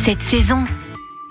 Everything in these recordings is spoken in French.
cette saison.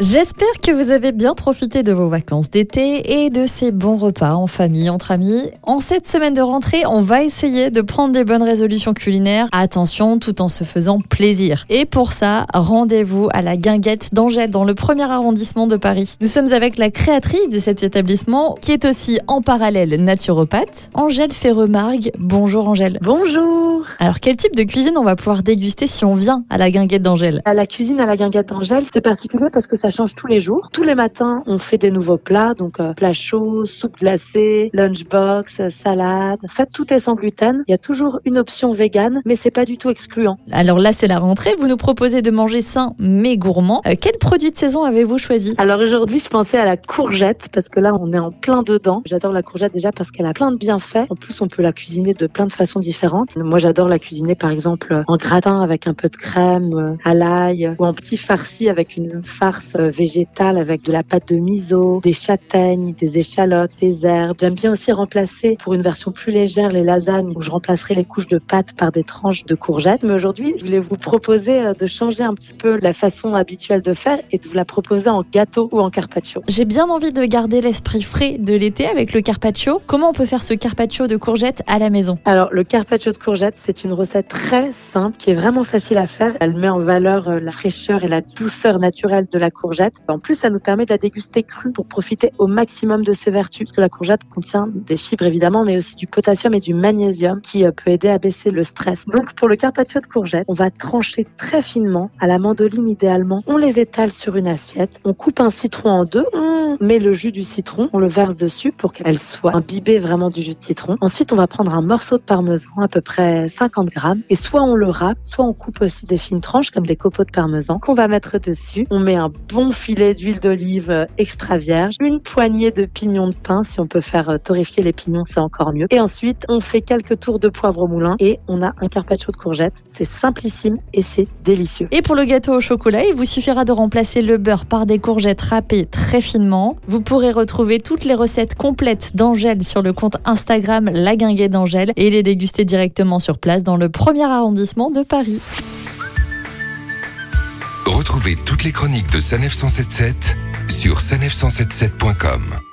J'espère que vous avez bien profité de vos vacances d'été et de ces bons repas en famille, entre amis. En cette semaine de rentrée, on va essayer de prendre des bonnes résolutions culinaires. Attention, tout en se faisant plaisir. Et pour ça, rendez-vous à la Guinguette d'Angèle dans le premier arrondissement de Paris. Nous sommes avec la créatrice de cet établissement qui est aussi en parallèle naturopathe, Angèle Ferremargue. Bonjour Angèle. Bonjour. Alors quel type de cuisine on va pouvoir déguster si on vient à la Guinguette d'Angèle? À la cuisine à la Guinguette d'Angèle, c'est particulier parce que ça change tous les jours. Tous les matins, on fait des nouveaux plats, donc euh, plats chauds, soupe glacée, lunchbox, salade. En fait, tout est sans gluten. Il y a toujours une option végane, mais c'est pas du tout excluant. Alors là, c'est la rentrée. Vous nous proposez de manger sain mais gourmand. Euh, quel produit de saison avez-vous choisi? Alors aujourd'hui, je pensais à la courgette parce que là, on est en plein dedans. J'adore la courgette déjà parce qu'elle a plein de bienfaits. En plus, on peut la cuisiner de plein de façons différentes. Moi, j'adore la cuisiner par exemple en gratin avec un peu de crème, euh, à l'ail, ou en petit farci avec une farce euh, végétale avec de la pâte de miso, des châtaignes, des échalotes, des herbes. J'aime bien aussi remplacer pour une version plus légère les lasagnes où je remplacerai les couches de pâte par des tranches de courgettes. Mais aujourd'hui, je voulais vous proposer euh, de changer un petit peu la façon habituelle de faire et de vous la proposer en gâteau ou en carpaccio. J'ai bien envie de garder l'esprit frais de l'été avec le carpaccio. Comment on peut faire ce carpaccio de courgettes à la maison? Alors, le carpaccio de courgettes, c'est une recette très simple qui est vraiment facile à faire. Elle met en valeur euh, la fraîcheur et la douceur naturelle de la courgette. En plus, ça nous permet de la déguster crue pour profiter au maximum de ses vertus. Parce que la courgette contient des fibres évidemment, mais aussi du potassium et du magnésium qui euh, peut aider à baisser le stress. Donc, pour le carpaccio de courgettes, on va trancher très finement à la mandoline idéalement. On les étale sur une assiette. On coupe un citron en deux. On met le jus du citron. On le verse dessus pour qu'elle soit imbibée vraiment du jus de citron. Ensuite, on va prendre un morceau de parmesan, à peu près 50 grammes. Et soit on le râpe, soit on coupe aussi des fines tranches comme des copeaux de parmesan qu'on va mettre dessus. On met un bon filet d'huile d'olive extra vierge, une poignée de pignons de pain. Si on peut faire euh, torréfier les pignons, c'est encore mieux. Et ensuite, on fait quelques tours de poivre au moulin et on a un carpaccio de courgettes. C'est simplissime et c'est délicieux. Et pour le gâteau au chocolat, il vous suffira de remplacer le beurre par des courgettes râpées très finement. Vous pourrez retrouver toutes les recettes complètes d'Angèle sur le compte Instagram La Guinguette d'Angèle et les déguster directement sur place dans le premier arrondissement de Paris. Retrouvez toutes les chroniques de Sanef 177 sur sanef177.com.